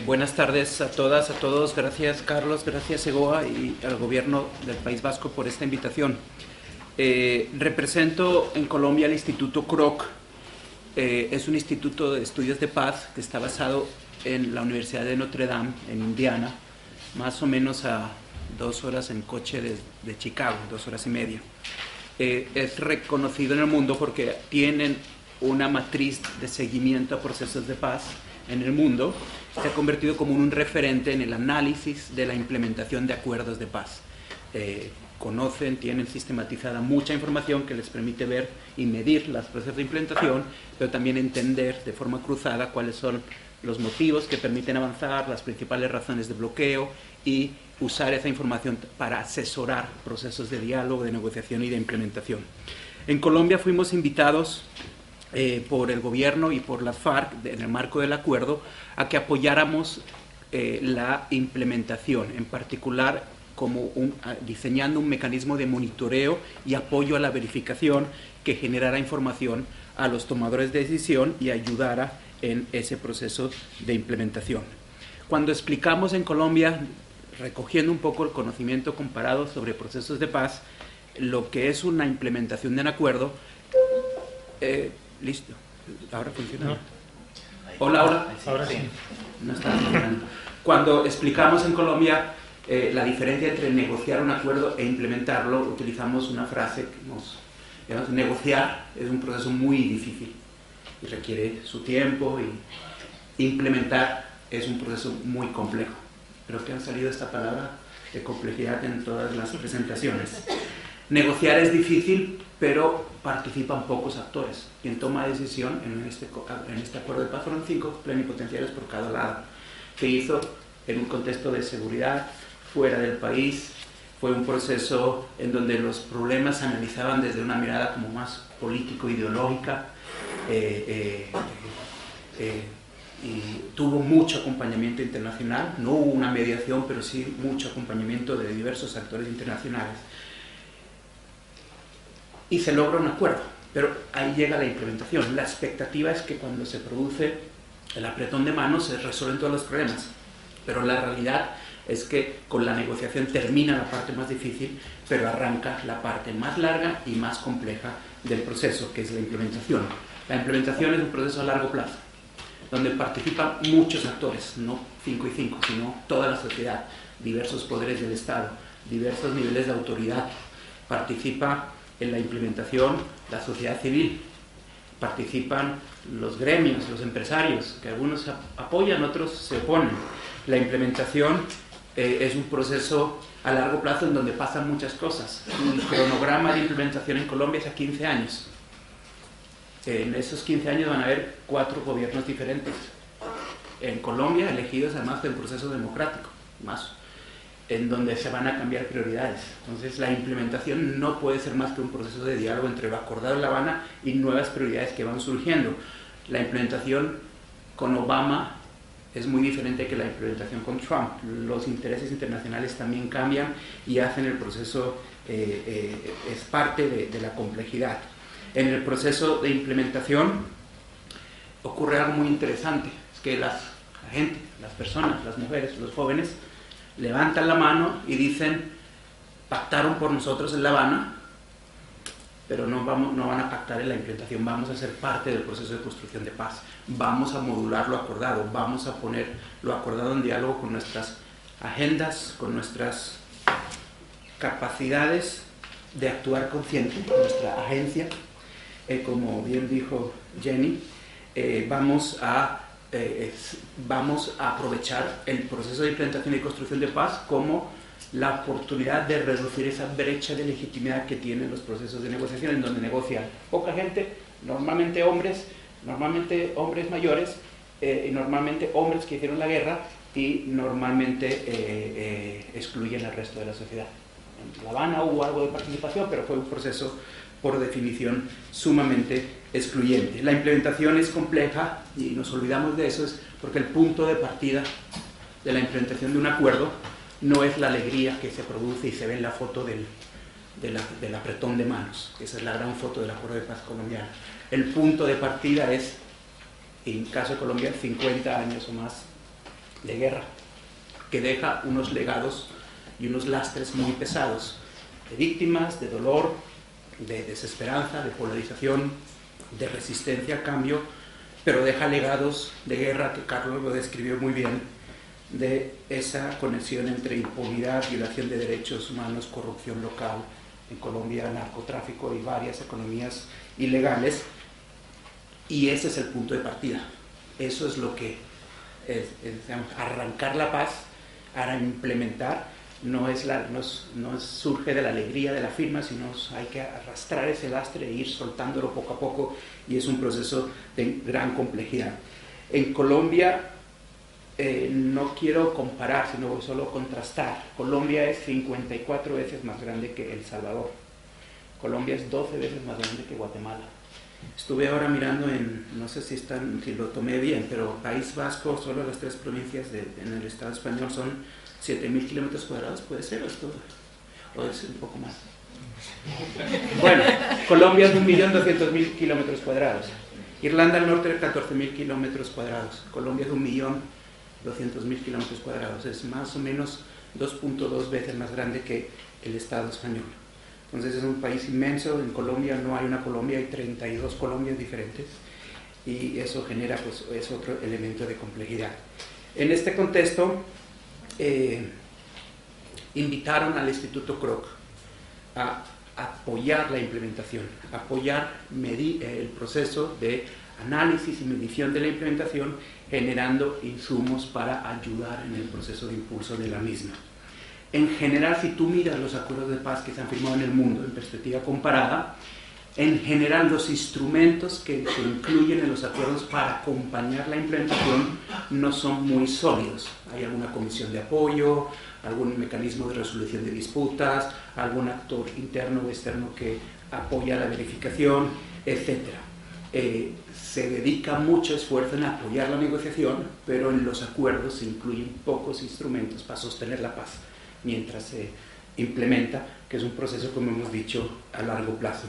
Eh, buenas tardes a todas, a todos. Gracias Carlos, gracias Egoa y al gobierno del País Vasco por esta invitación. Eh, represento en Colombia el Instituto CROC. Eh, es un instituto de estudios de paz que está basado en la Universidad de Notre Dame, en Indiana, más o menos a dos horas en coche de, de Chicago, dos horas y media. es reconocido en el mundo porque tienen una matriz de seguimiento a procesos de paz en el mundo, se ha convertido como un referente en el análisis de la implementación de acuerdos de paz. Eh, conocen, tienen sistematizada mucha información que les permite ver y medir los procesos de implementación, pero también entender de forma cruzada cuáles son los motivos que permiten avanzar, las principales razones de bloqueo y usar esa información para asesorar procesos de diálogo, de negociación y de implementación. En Colombia fuimos invitados eh, por el gobierno y por la FARC, en el marco del acuerdo, a que apoyáramos eh, la implementación, en particular como diseñando un mecanismo de monitoreo y apoyo a la verificación que generara información a los tomadores de decisión y ayudara en ese proceso de implementación. Cuando explicamos en Colombia, recogiendo un poco el conocimiento comparado sobre procesos de paz, lo que es una implementación de un acuerdo, eh, Listo. Ahora funciona. Hola, hola. Ahora sí. No está funcionando. Cuando explicamos en Colombia eh, la diferencia entre negociar un acuerdo e implementarlo, utilizamos una frase que nos... Negociar es un proceso muy difícil y requiere su tiempo y implementar es un proceso muy complejo. Creo que han salido esta palabra de complejidad en todas las presentaciones. Negociar es difícil, pero participan pocos actores. Quien toma decisión en este, en este acuerdo de paz fueron cinco plenipotenciarios por cada lado. Se hizo en un contexto de seguridad, fuera del país. Fue un proceso en donde los problemas se analizaban desde una mirada como más político-ideológica. Eh, eh, eh, y tuvo mucho acompañamiento internacional. No hubo una mediación, pero sí mucho acompañamiento de diversos actores internacionales y se logra un acuerdo. Pero ahí llega la implementación. La expectativa es que cuando se produce el apretón de manos se resuelven todos los problemas. Pero la realidad es que con la negociación termina la parte más difícil, pero arranca la parte más larga y más compleja del proceso, que es la implementación. La implementación es un proceso a largo plazo, donde participan muchos actores, no cinco y cinco, sino toda la sociedad, diversos poderes del Estado, diversos niveles de autoridad. Participa en la implementación la sociedad civil. Participan los gremios, los empresarios, que algunos apoyan, otros se oponen. La implementación eh, es un proceso a largo plazo en donde pasan muchas cosas. El cronograma de implementación en Colombia es a 15 años. En esos 15 años van a haber cuatro gobiernos diferentes. En Colombia, elegidos además del proceso democrático, más en donde se van a cambiar prioridades. Entonces la implementación no puede ser más que un proceso de diálogo entre lo acordado en La Habana y nuevas prioridades que van surgiendo. La implementación con Obama es muy diferente que la implementación con Trump. Los intereses internacionales también cambian y hacen el proceso, eh, eh, es parte de, de la complejidad. En el proceso de implementación ocurre algo muy interesante, es que las, la gente, las personas, las mujeres, los jóvenes, levantan la mano y dicen, pactaron por nosotros en La Habana, pero no, vamos, no van a pactar en la implementación, vamos a ser parte del proceso de construcción de paz, vamos a modular lo acordado, vamos a poner lo acordado en diálogo con nuestras agendas, con nuestras capacidades de actuar consciente, nuestra agencia, eh, como bien dijo Jenny, eh, vamos a eh, vamos a aprovechar el proceso de implementación y construcción de paz como la oportunidad de reducir esa brecha de legitimidad que tienen los procesos de negociación en donde negocian poca gente, normalmente hombres, normalmente hombres mayores eh, y normalmente hombres que hicieron la guerra y normalmente eh, excluyen al resto de la sociedad. En La Habana hubo algo de participación, pero fue un proceso por definición sumamente excluyente. La implementación es compleja y nos olvidamos de eso es porque el punto de partida de la implementación de un acuerdo no es la alegría que se produce y se ve en la foto del, del apretón de manos. Esa es la gran foto del acuerdo de paz colombiano. El punto de partida es, en caso de Colombia, 50 años o más de guerra, que deja unos legados y unos lastres muy pesados, de víctimas, de dolor, de desesperanza, de polarización, de resistencia a cambio, pero deja legados de guerra que Carlos lo describió muy bien, de esa conexión entre impunidad, violación de derechos humanos, corrupción local, en Colombia narcotráfico y varias economías ilegales, y ese es el punto de partida. Eso es lo que es, arrancar la paz, para implementar, no, es la, no, no surge de la alegría de la firma, sino hay que arrastrar ese lastre e ir soltándolo poco a poco y es un proceso de gran complejidad. En Colombia eh, no quiero comparar, sino solo contrastar. Colombia es 54 veces más grande que El Salvador. Colombia es 12 veces más grande que Guatemala. Estuve ahora mirando en, no sé si, están, si lo tomé bien, pero País Vasco, solo las tres provincias en el Estado español son 7.000 kilómetros cuadrados, puede ser, o es todo, o es un poco más. Bueno, Colombia es 1.200.000 kilómetros cuadrados. Irlanda del Norte es 14.000 kilómetros cuadrados. Colombia es 1.200.000 kilómetros cuadrados. Es más o menos 2.2 veces más grande que el Estado español. Entonces es un país inmenso, en Colombia no hay una Colombia, hay 32 Colombias diferentes y eso genera, pues, es otro elemento de complejidad. En este contexto, eh, invitaron al Instituto Kroc a apoyar la implementación, apoyar el proceso de análisis y medición de la implementación, generando insumos para ayudar en el proceso de impulso de la misma. En general, si tú miras los acuerdos de paz que se han firmado en el mundo en perspectiva comparada, en general los instrumentos que se incluyen en los acuerdos para acompañar la implementación no son muy sólidos. Hay alguna comisión de apoyo, algún mecanismo de resolución de disputas, algún actor interno o externo que apoya la verificación, etc. Eh, se dedica mucho esfuerzo en apoyar la negociación, pero en los acuerdos se incluyen pocos instrumentos para sostener la paz mientras se implementa, que es un proceso, como hemos dicho, a largo plazo.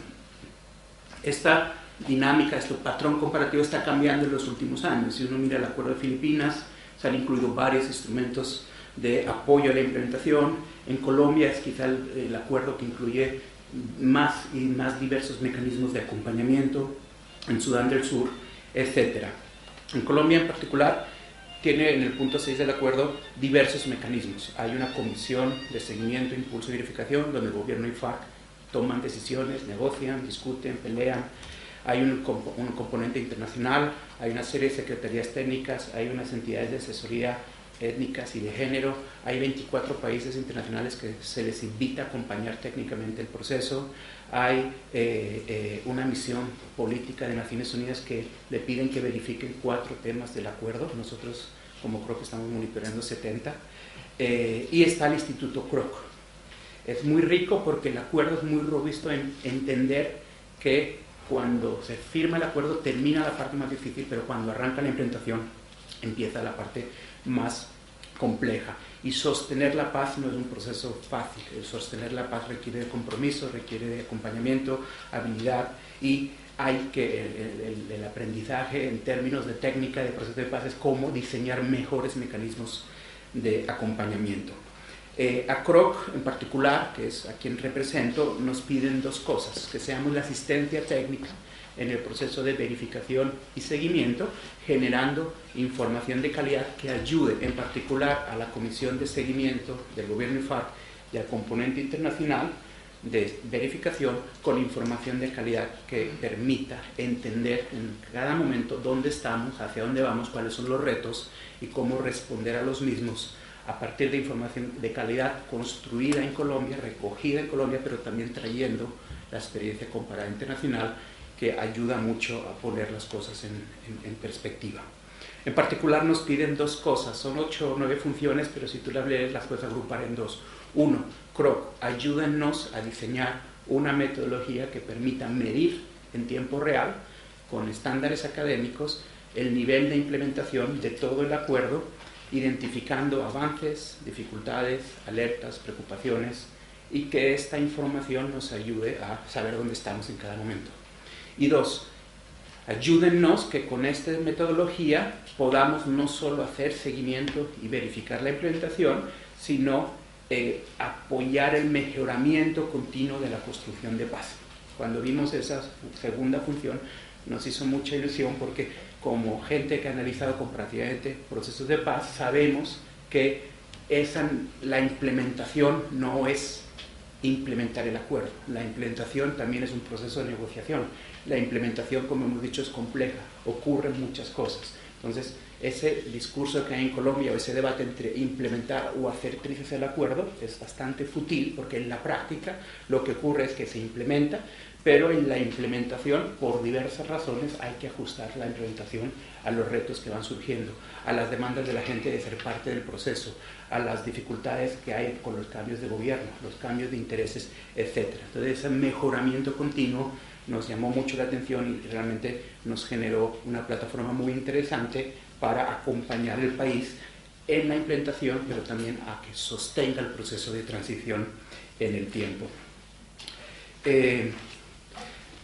Esta dinámica, este patrón comparativo está cambiando en los últimos años. Si uno mira el Acuerdo de Filipinas, se han incluido varios instrumentos de apoyo a la implementación. En Colombia es quizá el, acuerdo que incluye más y más diversos mecanismos de acompañamiento, en Sudán del Sur, etc. En Colombia en particular, tiene en el punto 6 del acuerdo diversos mecanismos. Hay una comisión de seguimiento, impulso y verificación donde el gobierno y FARC toman decisiones, negocian, discuten, pelean. Hay un, componente internacional, hay una serie de secretarías técnicas, hay unas entidades de asesoría étnicas y de género. Hay 24 países internacionales que se les invita a acompañar técnicamente el proceso. Hay eh, eh, una misión política de Naciones Unidas que le piden que verifiquen cuatro temas del acuerdo. Nosotros, como que estamos monitoreando 70. Eh, y está el Instituto Kroc. Es muy rico porque el acuerdo es muy robusto en entender que cuando se firma el acuerdo termina la parte más difícil, pero cuando arranca la implementación empieza la parte más compleja. Y sostener la paz no es un proceso fácil. sostener la paz requiere de compromiso, requiere de acompañamiento, habilidad y hay que el, aprendizaje en términos de técnica de proceso de paz es cómo diseñar mejores mecanismos de acompañamiento. Eh, a CROC en particular, que es a quien represento, nos piden dos cosas, que seamos la asistencia técnica en el proceso de verificación y seguimiento, generando información de calidad que ayude en particular a la Comisión de Seguimiento del Gobierno IFARC y al componente internacional de verificación con información de calidad que permita entender en cada momento dónde estamos, hacia dónde vamos, cuáles son los retos y cómo responder a los mismos a partir de información de calidad construida en Colombia, recogida en Colombia, pero también trayendo la experiencia comparada internacional que ayuda mucho a poner las cosas en, perspectiva. En particular nos piden dos cosas, son ocho o nueve funciones, pero si tú las lees las puedes agrupar en dos. Uno, CROC, ayúdennos a diseñar una metodología que permita medir en tiempo real, con estándares académicos, el nivel de implementación de todo el acuerdo, identificando avances, dificultades, alertas, preocupaciones, y que esta información nos ayude a saber dónde estamos en cada momento. Y dos, ayúdennos que con esta metodología podamos no solo hacer seguimiento y verificar la implementación, sino eh, apoyar el mejoramiento continuo de la construcción de paz. Cuando vimos esa segunda función, nos hizo mucha ilusión porque como gente que ha analizado comparativamente procesos de paz, sabemos que esa, la implementación no es implementar el acuerdo. La implementación también es un proceso de negociación. La implementación, como hemos dicho, es compleja, ocurren muchas cosas. Entonces, ese discurso que hay en Colombia o ese debate entre implementar o hacer trizas el acuerdo es bastante fútil porque en la práctica lo que ocurre es que se implementa, pero en la implementación, por diversas razones, hay que ajustar la implementación a los retos que van surgiendo, a las demandas de la gente de ser parte del proceso, a las dificultades que hay con los cambios de gobierno, los cambios de intereses, etc. Entonces, ese mejoramiento continuo nos llamó mucho la atención y realmente nos generó una plataforma muy interesante para acompañar el país en la implementación, pero también a que sostenga el proceso de transición en el tiempo. Eh,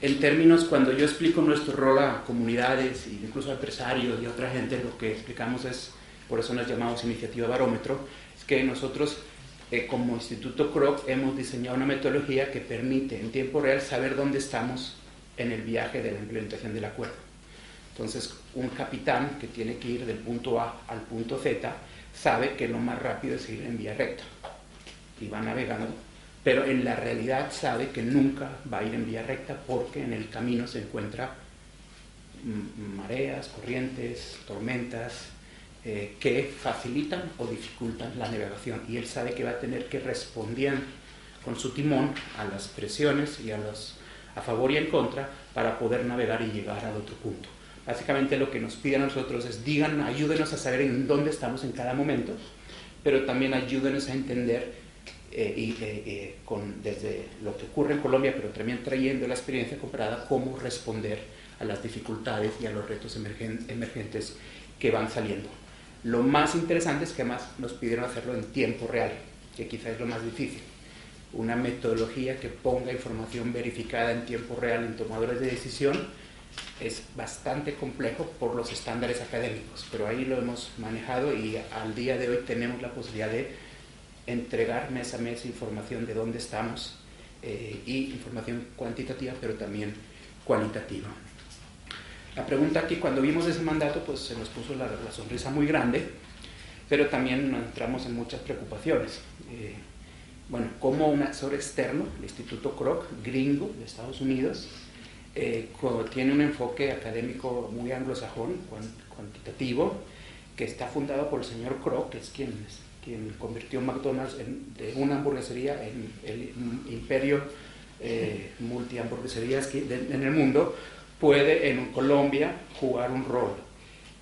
en términos, cuando yo explico nuestro rol a comunidades, incluso a empresarios y a otra gente, lo que explicamos es, por eso nos llamamos Iniciativa Barómetro, es que nosotros eh, como Instituto CROC hemos diseñado una metodología que permite en tiempo real saber dónde estamos en el viaje de la implementación del acuerdo. Entonces, un capitán que tiene que ir del punto A al punto Z sabe que lo más rápido es ir en vía recta y va navegando pero en la realidad sabe que nunca va a ir en vía recta porque en el camino se encuentra mareas, corrientes, tormentas eh, que facilitan o dificultan la navegación y él sabe que va a tener que responder con su timón a las presiones y a los a favor y en contra para poder navegar y llegar al otro punto. Básicamente lo que nos pide a nosotros es digan, ayúdenos a saber en dónde estamos en cada momento, pero también ayúdenos a entender eh, y, eh, eh, con, desde lo que ocurre en Colombia, pero también trayendo la experiencia comparada, cómo responder a las dificultades y a los retos emergentes que van saliendo. Lo más interesante es que además nos pidieron hacerlo en tiempo real, que quizás es lo más difícil. Una metodología que ponga información verificada en tiempo real en tomadores de decisión es bastante complejo por los estándares académicos, pero ahí lo hemos manejado y al día de hoy tenemos la posibilidad de entregar mes a mes información de dónde estamos eh, y información cuantitativa, pero también cualitativa. La pregunta aquí, cuando vimos ese mandato, pues se nos puso la, sonrisa muy grande, pero también entramos en muchas preocupaciones. Eh, bueno, como un asesor externo, el Instituto Kroc, gringo de Estados Unidos, eh, tiene un enfoque académico muy anglosajón, cuantitativo, que está fundado por el señor Kroc, que es quien quien convirtió McDonald's de una hamburguesería en el imperio eh, multi-hamburgueserías en el mundo, puede en Colombia jugar un rol.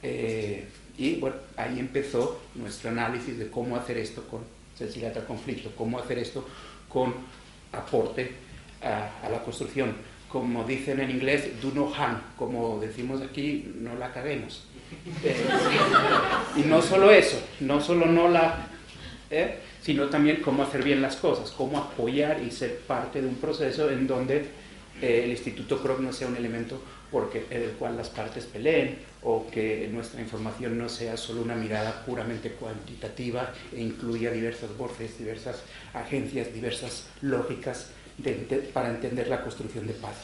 Eh, y bueno, ahí empezó nuestro análisis de cómo hacer esto con sensibilidad al conflicto, cómo hacer esto con aporte a, la construcción. Como dicen en inglés, do no harm, como decimos aquí, no la caguemos. Eh, y no solo eso, no solo no la sino también cómo hacer bien las cosas, cómo apoyar y ser parte de un proceso en donde eh, el Instituto Kroc no sea un elemento porque, el cual las partes peleen o que nuestra información no sea solo una mirada puramente cuantitativa e incluya diversas voces, diversas agencias, diversas lógicas para entender la construcción de paz.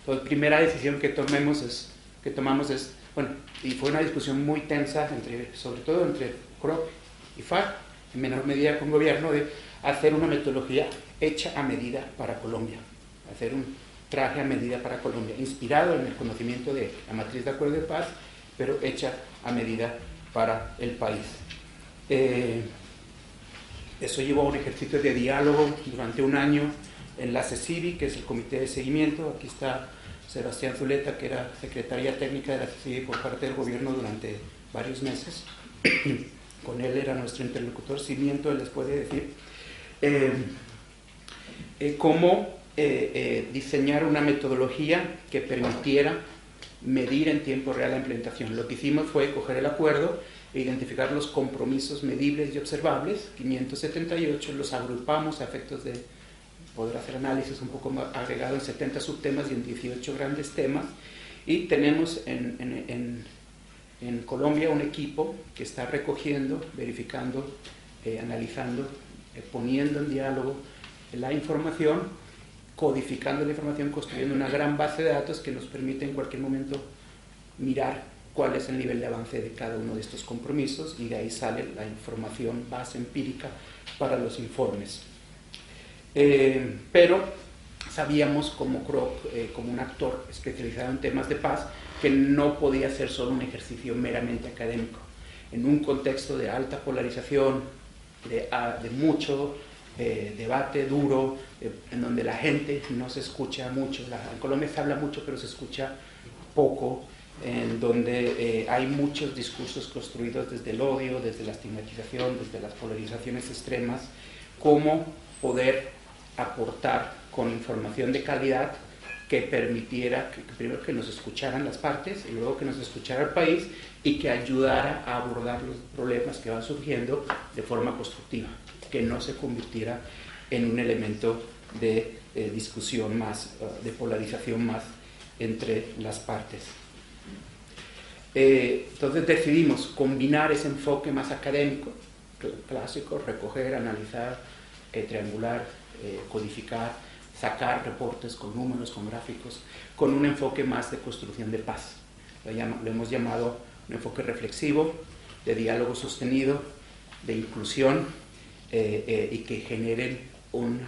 Entonces, primera decisión que tomemos es que tomamos es, bueno, y fue una discusión muy tensa entre, sobre todo entre Kroc y FARC, en menor medida con gobierno, de hacer una metodología hecha a medida para Colombia, hacer un traje a medida para Colombia, inspirado en el conocimiento de la matriz de acuerdo de paz, pero hecha a medida para el país. Eh, eso llevó a un ejercicio de diálogo durante un año en la CECIVI, que es el comité de seguimiento. Aquí está Sebastián Zuleta, que era secretaria técnica de la CECIVI por parte del gobierno durante varios meses. Con él era nuestro interlocutor, Cimiento, él les puede decir, eh, eh, cómo eh, diseñar una metodología que permitiera medir en tiempo real la implementación. Lo que hicimos fue coger el acuerdo e identificar los compromisos medibles y observables, 578, los agrupamos a efectos de poder hacer análisis un poco más agregado en 70 subtemas y en 18 grandes temas, Y tenemos en, en, en, Colombia un equipo que está recogiendo, verificando, eh, analizando, eh, poniendo en diálogo la información, codificando la información, construyendo una gran base de datos que nos permite en cualquier momento mirar cuál es el nivel de avance de cada uno de estos compromisos y de ahí sale la información base empírica para los informes. Eh, pero sabíamos como eh, como un actor especializado en temas de paz, que no podía ser solo un ejercicio meramente académico. En un contexto de alta polarización, de, ah, mucho eh, debate duro, en donde la gente no se escucha mucho, en Colombia se habla mucho, pero se escucha poco, en donde hay muchos discursos construidos desde el odio, desde la estigmatización, desde las polarizaciones extremas, cómo poder aportar con información de calidad que permitiera que, primero que nos escucharan las partes y luego que nos escuchara el país y que ayudara a abordar los problemas que van surgiendo de forma constructiva, que no se convirtiera en un elemento de eh, discusión más, eh, de polarización más entre las partes. Eh, entonces decidimos combinar ese enfoque más académico, clásico, recoger, analizar, triangular, codificar, sacar reportes con números, con gráficos, con un enfoque más de construcción de paz. Lo, hemos llamado un enfoque reflexivo, de diálogo sostenido, de inclusión eh, eh, y que generen un,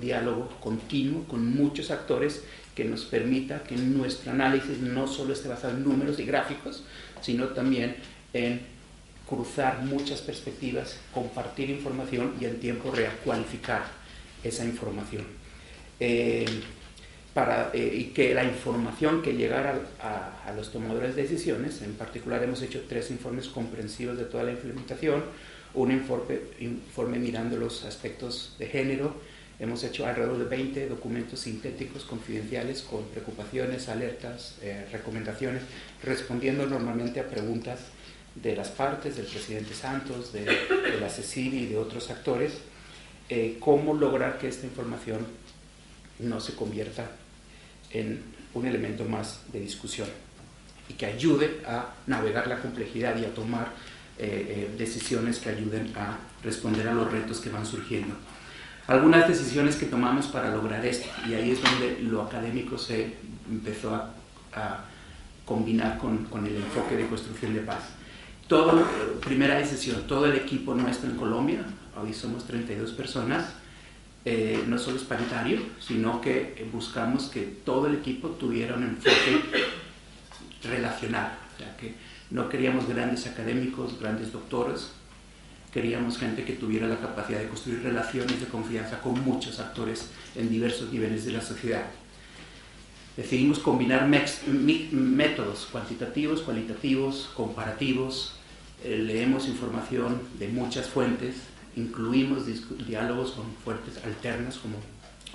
diálogo continuo con muchos actores que nos permita que nuestro análisis no solo esté basado en números y gráficos, sino también en cruzar muchas perspectivas, compartir información y en tiempo real cualificar esa información. Eh, para, eh, y que la información que llegara a, los tomadores de decisiones, en particular hemos hecho tres informes comprensivos de toda la implementación, un informe, informe mirando los aspectos de género, hemos hecho alrededor de 20 documentos sintéticos confidenciales con preocupaciones, alertas, eh, recomendaciones, respondiendo normalmente a preguntas de las partes, del presidente Santos, de, de la y de otros actores eh, cómo lograr que esta información no se convierta en un elemento más de discusión y que ayude a navegar la complejidad y a tomar eh, eh, decisiones que ayuden a responder a los retos que van surgiendo. Algunas decisiones que tomamos para lograr esto, y ahí es donde lo académico se empezó a, combinar con, el enfoque de construcción de paz. Todo, primera decisión, todo el equipo nuestro en Colombia, hoy somos 32 personas, eh, no solo es paritario, sino que buscamos que todo el equipo tuviera un enfoque relacional, o sea, que no queríamos grandes académicos, grandes doctores, queríamos gente que tuviera la capacidad de construir relaciones de confianza con muchos actores en diversos niveles de la sociedad. Decidimos combinar métodos cuantitativos, cualitativos, comparativos, eh, leemos información de muchas fuentes, incluimos diálogos con fuertes alternas, como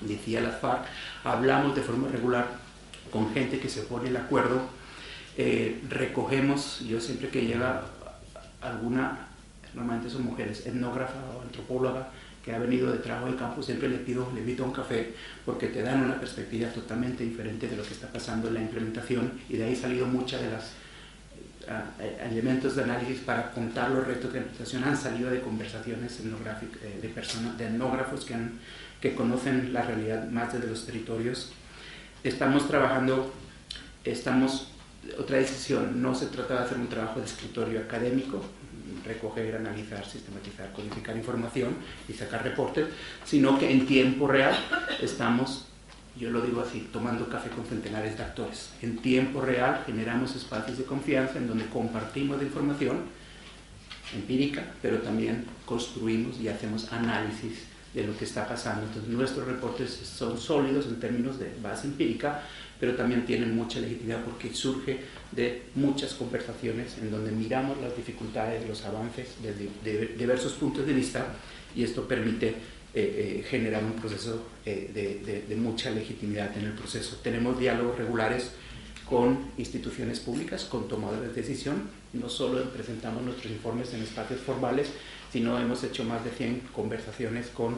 decía la FARC, hablamos de forma regular con gente que se pone de acuerdo, eh, recogemos, yo siempre que llega alguna, normalmente son mujeres, etnógrafa o antropóloga, que ha venido de trabajo de campo, siempre le pido, le invito a un café porque te dan una perspectiva totalmente diferente de lo que está pasando en la implementación y de ahí salido muchas de las elementos de análisis para contar los retos de implementación han salido de conversaciones eh, de, personas, de etnógrafos que, que conocen la realidad más desde los territorios. Estamos trabajando, estamos, otra decisión, no se trata de hacer un trabajo de escritorio académico, recoger, analizar, sistematizar, codificar información y sacar reportes, sino que en tiempo real estamos yo lo digo así, tomando café con centenares de actores. En tiempo real generamos espacios de confianza en donde compartimos información empírica, pero también construimos y hacemos análisis de lo que está pasando. Entonces nuestros reportes son sólidos en términos de base empírica, pero también tienen mucha legitimidad porque surge de muchas conversaciones en donde miramos las dificultades, los avances desde diversos puntos de vista y esto permite eh, eh, un proceso eh, de, mucha legitimidad en el proceso. Tenemos diálogos regulares con instituciones públicas, con tomadores de decisión. No solo presentamos nuestros informes en espacios formales, sino hemos hecho más de 100 conversaciones con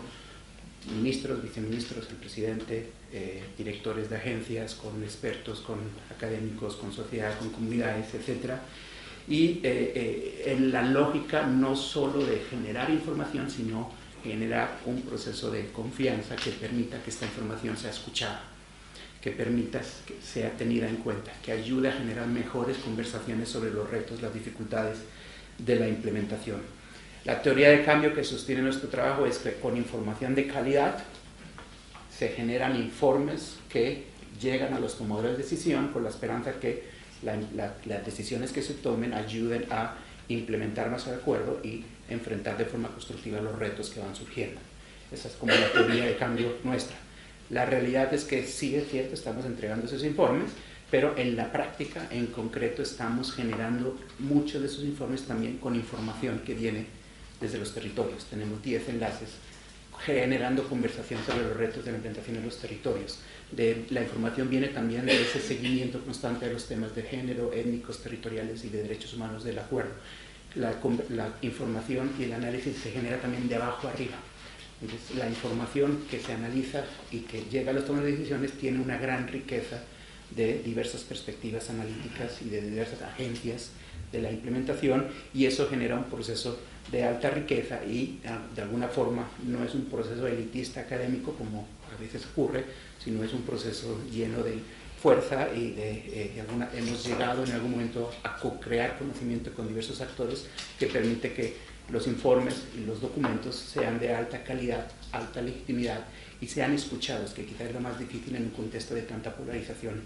ministros, viceministros, el presidente, eh, directores de agencias, con expertos, con académicos, con sociedad, con comunidades, etc. Y en la lógica no solo de generar información, sino generar un proceso de confianza que permita que esta información sea escuchada que permita que sea tenida en cuenta, que ayude a generar mejores conversaciones sobre los retos, las dificultades de la implementación. La teoría de cambio que sostiene nuestro trabajo es que con información de calidad se generan informes que llegan a los tomadores de decisión con la esperanza que las decisiones que se tomen ayuden a implementar de acuerdo y enfrentar de forma constructiva los retos que van surgiendo. Esa es como la teoría de cambio nuestra. La realidad es que sí es cierto, estamos entregando esos informes, pero en la práctica, en concreto, estamos generando muchos de esos informes también con información que viene desde los territorios. Tenemos 10 enlaces generando conversación sobre los retos de la implementación en los territorios. La información viene también de ese seguimiento constante de los temas de género, étnicos, territoriales y de derechos humanos del acuerdo. La, la información y el análisis se genera también de abajo arriba. La información que se analiza y que llega a los tomas de decisiones tiene una gran riqueza de diversas perspectivas analíticas y de diversas agencias de la implementación y eso genera un proceso de alta riqueza y ah, de alguna forma no es un proceso elitista académico como a veces ocurre, sino es un proceso lleno de fuerza y de, eh, hemos llegado en algún momento a co-crear conocimiento con diversos actores que permite que los informes y los documentos sean de alta calidad, alta legitimidad y sean escuchados, que quizás es lo más difícil en un contexto de tanta polarización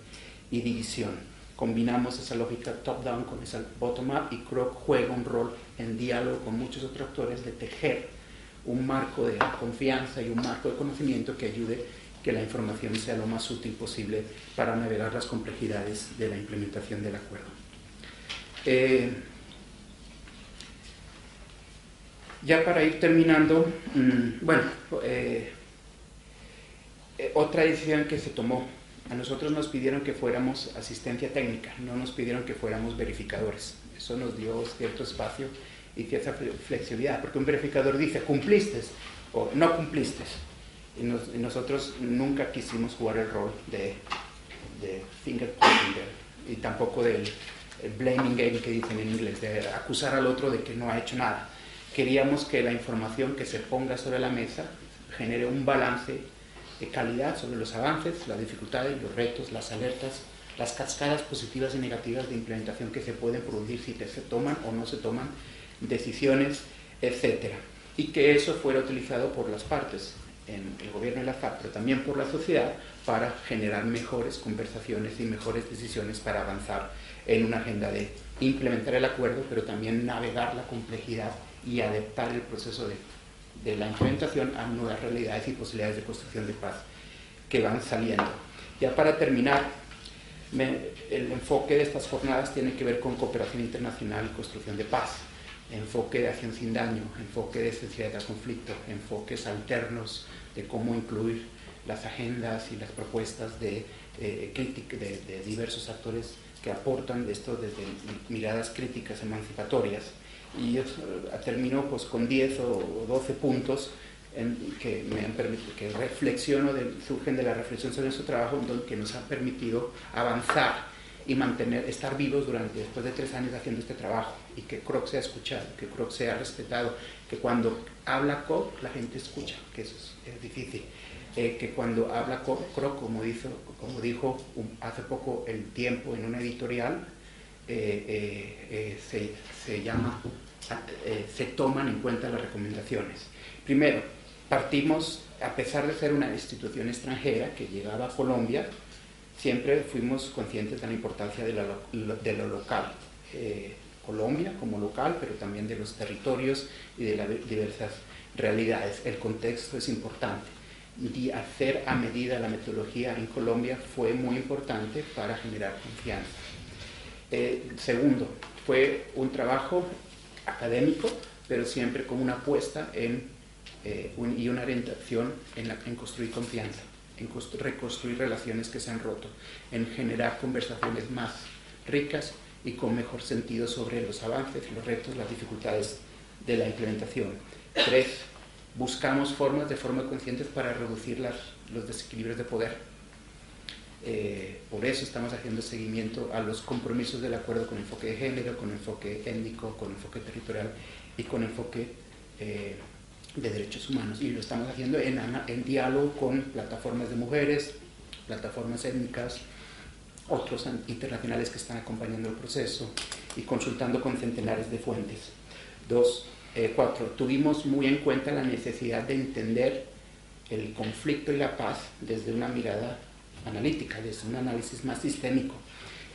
y división. Combinamos esa lógica top-down con esa bottom-up y Kroc juega un rol en diálogo con muchos otros actores de tejer un marco de confianza y un marco de conocimiento que ayude que la información sea lo más útil posible para navegar las complejidades de la implementación del acuerdo. Eh, Ya para ir terminando, mm, bueno, eh, eh, otra decisión que se tomó, a nosotros nos pidieron que fuéramos asistencia técnica, no nos pidieron que fuéramos verificadores. Eso nos dio cierto espacio y cierta flexibilidad, porque un verificador dice, cumpliste o no cumpliste. Y, nosotros nunca quisimos jugar el rol de, de finger y tampoco del blaming game que dicen en inglés, de acusar al otro de que no ha hecho nada queríamos que la información que se ponga sobre la mesa genere un balance de calidad sobre los avances, las dificultades, los retos, las alertas, las cascadas positivas y negativas de implementación que se pueden producir si se toman o no se toman decisiones, etc. Y que eso fuera utilizado por las partes, en el gobierno y la FAC, pero también por la sociedad, para generar mejores conversaciones y mejores decisiones para avanzar en una agenda de implementar el acuerdo, pero también navegar la complejidad y adaptar el proceso de, de la implementación a nuevas realidades y posibilidades de construcción de paz que van saliendo. Ya para terminar, el enfoque de estas jornadas tiene que ver con cooperación internacional y construcción de paz, enfoque de acción sin daño, enfoque de sensibilidad al conflicto, enfoques alternos de cómo incluir las agendas y las propuestas de, eh, de, de diversos actores que aportan esto desde miradas críticas emancipatorias. Y yo termino pues, con 10 o 12 puntos que, me han permitido, que reflexiono, surgen de la reflexión sobre su trabajo, que nos ha permitido avanzar y mantener, estar vivos durante, después de tres años haciendo este trabajo, y que Croc sea escuchado, que Croc sea respetado, que cuando habla Croc la gente escucha, que eso es, difícil, eh, que cuando habla Croc, como, dijo, como dijo hace poco el tiempo en una editorial, eh, eh, se, se llama eh, se toman en cuenta las recomendaciones. Primero, partimos, a pesar de ser una institución extranjera que llegaba a Colombia, siempre fuimos conscientes de la importancia de, lo local. Eh, Colombia como local, pero también de los territorios y de las diversas realidades. El contexto es importante. Y hacer a medida la metodología en Colombia fue muy importante para generar confianza. Eh, segundo, fue un trabajo académico, pero siempre con una apuesta en, eh, y una orientación en, en construir confianza, en reconstruir relaciones que se han roto, en generar conversaciones más ricas y con mejor sentido sobre los avances, los retos, las dificultades de la implementación. Tres, buscamos formas de forma consciente para reducir los desequilibrios de poder. Eh, por eso estamos haciendo seguimiento a los compromisos del acuerdo con enfoque de género, con enfoque étnico, con enfoque territorial y con enfoque eh, de derechos humanos. Y lo estamos haciendo en, diálogo con plataformas de mujeres, plataformas étnicas, otros internacionales que están acompañando el proceso y consultando con centenares de fuentes. Dos, eh, cuatro, tuvimos muy en cuenta la necesidad de entender el conflicto y la paz desde una mirada analítica, desde un análisis más sistémico.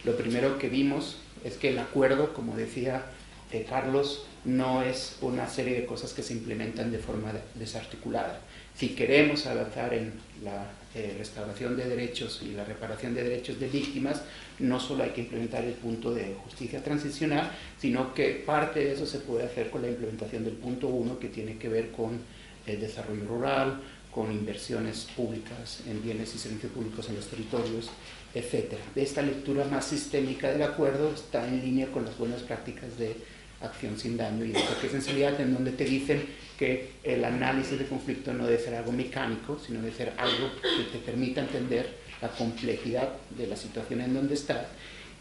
Lo primero que vimos es que el acuerdo, como decía eh, Carlos, no es una serie de cosas que se implementan de forma desarticulada. Si queremos avanzar en la eh, restauración de derechos y la reparación de derechos de víctimas, no solo hay que implementar el punto de justicia transicional, sino que parte de eso se puede hacer con la implementación del punto 1 que tiene que ver con el desarrollo rural, con inversiones públicas en bienes y servicios públicos en los territorios, etc. Esta lectura más sistémica del acuerdo está en línea con las buenas prácticas de acción sin daño y de sensibilidad, en donde te dicen que el análisis de conflicto no debe ser algo mecánico, sino debe ser algo que te permita entender la complejidad de la situación en donde estás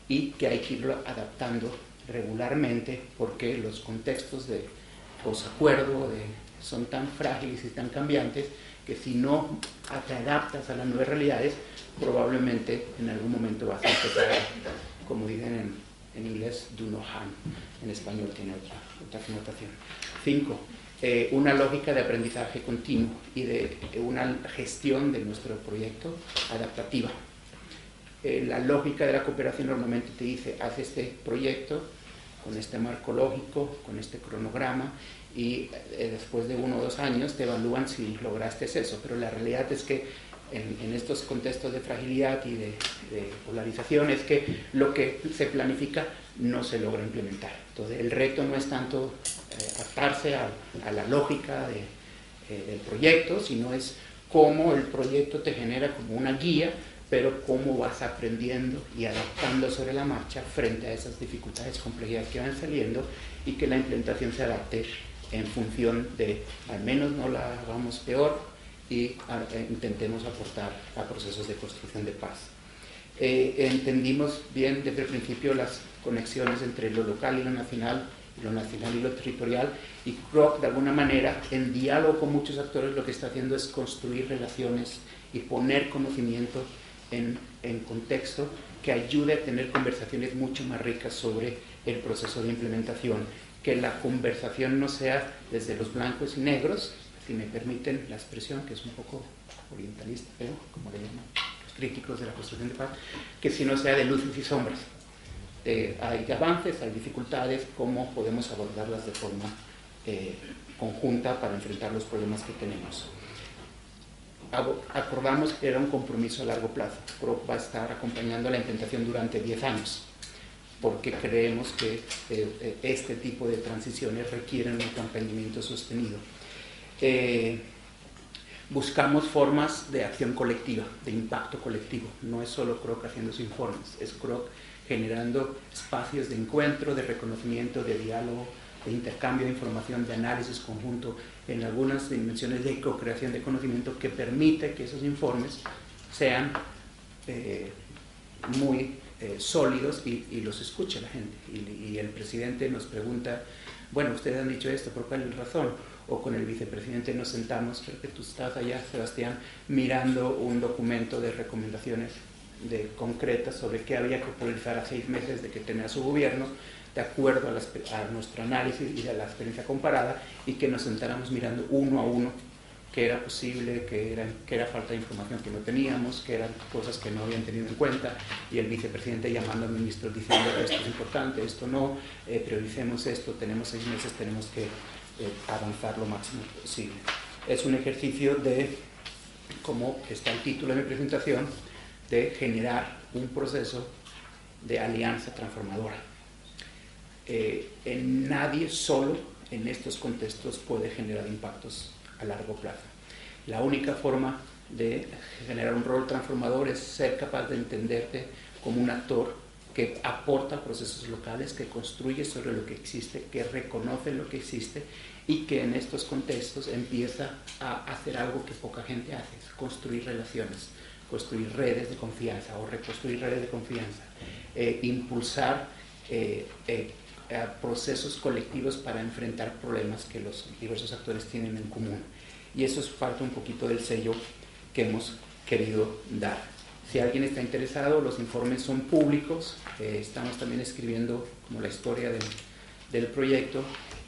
y que hay que irlo adaptando regularmente porque los contextos de posacuerdo de, son tan frágiles y tan cambiantes que si no te adaptas a las nuevas realidades, probablemente en algún momento vas a empezar, como dicen en en inglés do no harm, en español tiene otra, otra connotación. Cinco, eh, una lógica de aprendizaje continuo y de una gestión de nuestro proyecto adaptativa. Eh, la lógica de la cooperación normalmente te dice, haz este proyecto con este marco lógico, con este cronograma, y eh, después de uno o dos años te evalúan si lograste eso, pero la realidad es que en, estos contextos de fragilidad y de, polarización es que lo que se planifica no se logra implementar. Entonces el reto no es tanto eh, a, la lógica eh, del proyecto, sino es cómo el proyecto te genera como una guía, pero cómo vas aprendiendo y adaptando sobre la marcha frente a esas dificultades, complejidades que van saliendo y que la implementación se adapte en función de al menos no la hagamos peor y eh, intentemos aportar a procesos de construcción de paz. Eh, entendimos bien desde el principio las conexiones entre lo local y lo nacional, lo nacional y lo territorial, y Kroc de alguna manera, en diálogo con muchos actores, lo que está haciendo es construir relaciones y poner conocimiento en, en contexto que ayude a tener conversaciones mucho más ricas sobre el proceso de implementación, que la conversación no sea desde los blancos y negros, si me permiten la expresión, que es un poco orientalista, pero como le llaman los críticos de la construcción de paz, que si no sea de luces y sombras. Eh, hay avances, hay dificultades, cómo podemos abordarlas de forma eh, conjunta para enfrentar los problemas que tenemos. Acordamos que era un compromiso a largo plazo. PRO va a estar acompañando la implementación durante 10 años, porque creemos que eh, este tipo de transiciones requieren un acompañamiento sostenido eh, buscamos formas de acción colectiva, de impacto colectivo. No es solo Kroc haciendo sus informes, es Kroc generando espacios de encuentro, de reconocimiento, de diálogo, de intercambio de información, de análisis conjunto en algunas dimensiones de co-creación de conocimiento que permite que esos informes sean eh, muy eh, sólidos y, los escuche la gente. Y, y, el presidente nos pregunta, bueno, ustedes han dicho esto, ¿por cuál es la razón? O con el vicepresidente nos sentamos, creo que tú estás allá, Sebastián, mirando un documento de recomendaciones de, concretas sobre qué había que polarizar a seis meses de que tenía su gobierno, de acuerdo a, nuestro análisis y a la experiencia comparada, y que nos sentáramos mirando uno a uno qué era posible, qué era, falta de información que no teníamos, qué eran cosas que no habían tenido en cuenta, y el vicepresidente llamando al ministro diciendo esto es importante, esto no, eh, prioricemos esto, tenemos seis meses, tenemos que avanzar lo máximo posible. Es un ejercicio de, como está el título de mi presentación, de generar un proceso de alianza transformadora. Eh, en nadie solo en estos contextos puede generar impactos a largo plazo. La única forma de generar un rol transformador es ser capaz de entenderte como un actor que aporta procesos locales, que construye sobre lo que existe, que reconoce lo que existe y que en estos contextos empieza a hacer algo que poca gente hace, construir relaciones, construir redes de confianza o reconstruir redes de confianza, eh, impulsar eh, eh, procesos colectivos para enfrentar problemas que los diversos actores tienen en común. Y eso es parte un poquito del sello que hemos querido dar. Si alguien está interesado, los informes son públicos. estamos también escribiendo como la historia del, del proyecto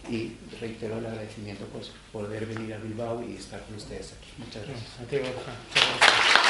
y reitero el agradecimiento por poder venir a Bilbao y estar con ustedes aquí. Muchas gracias.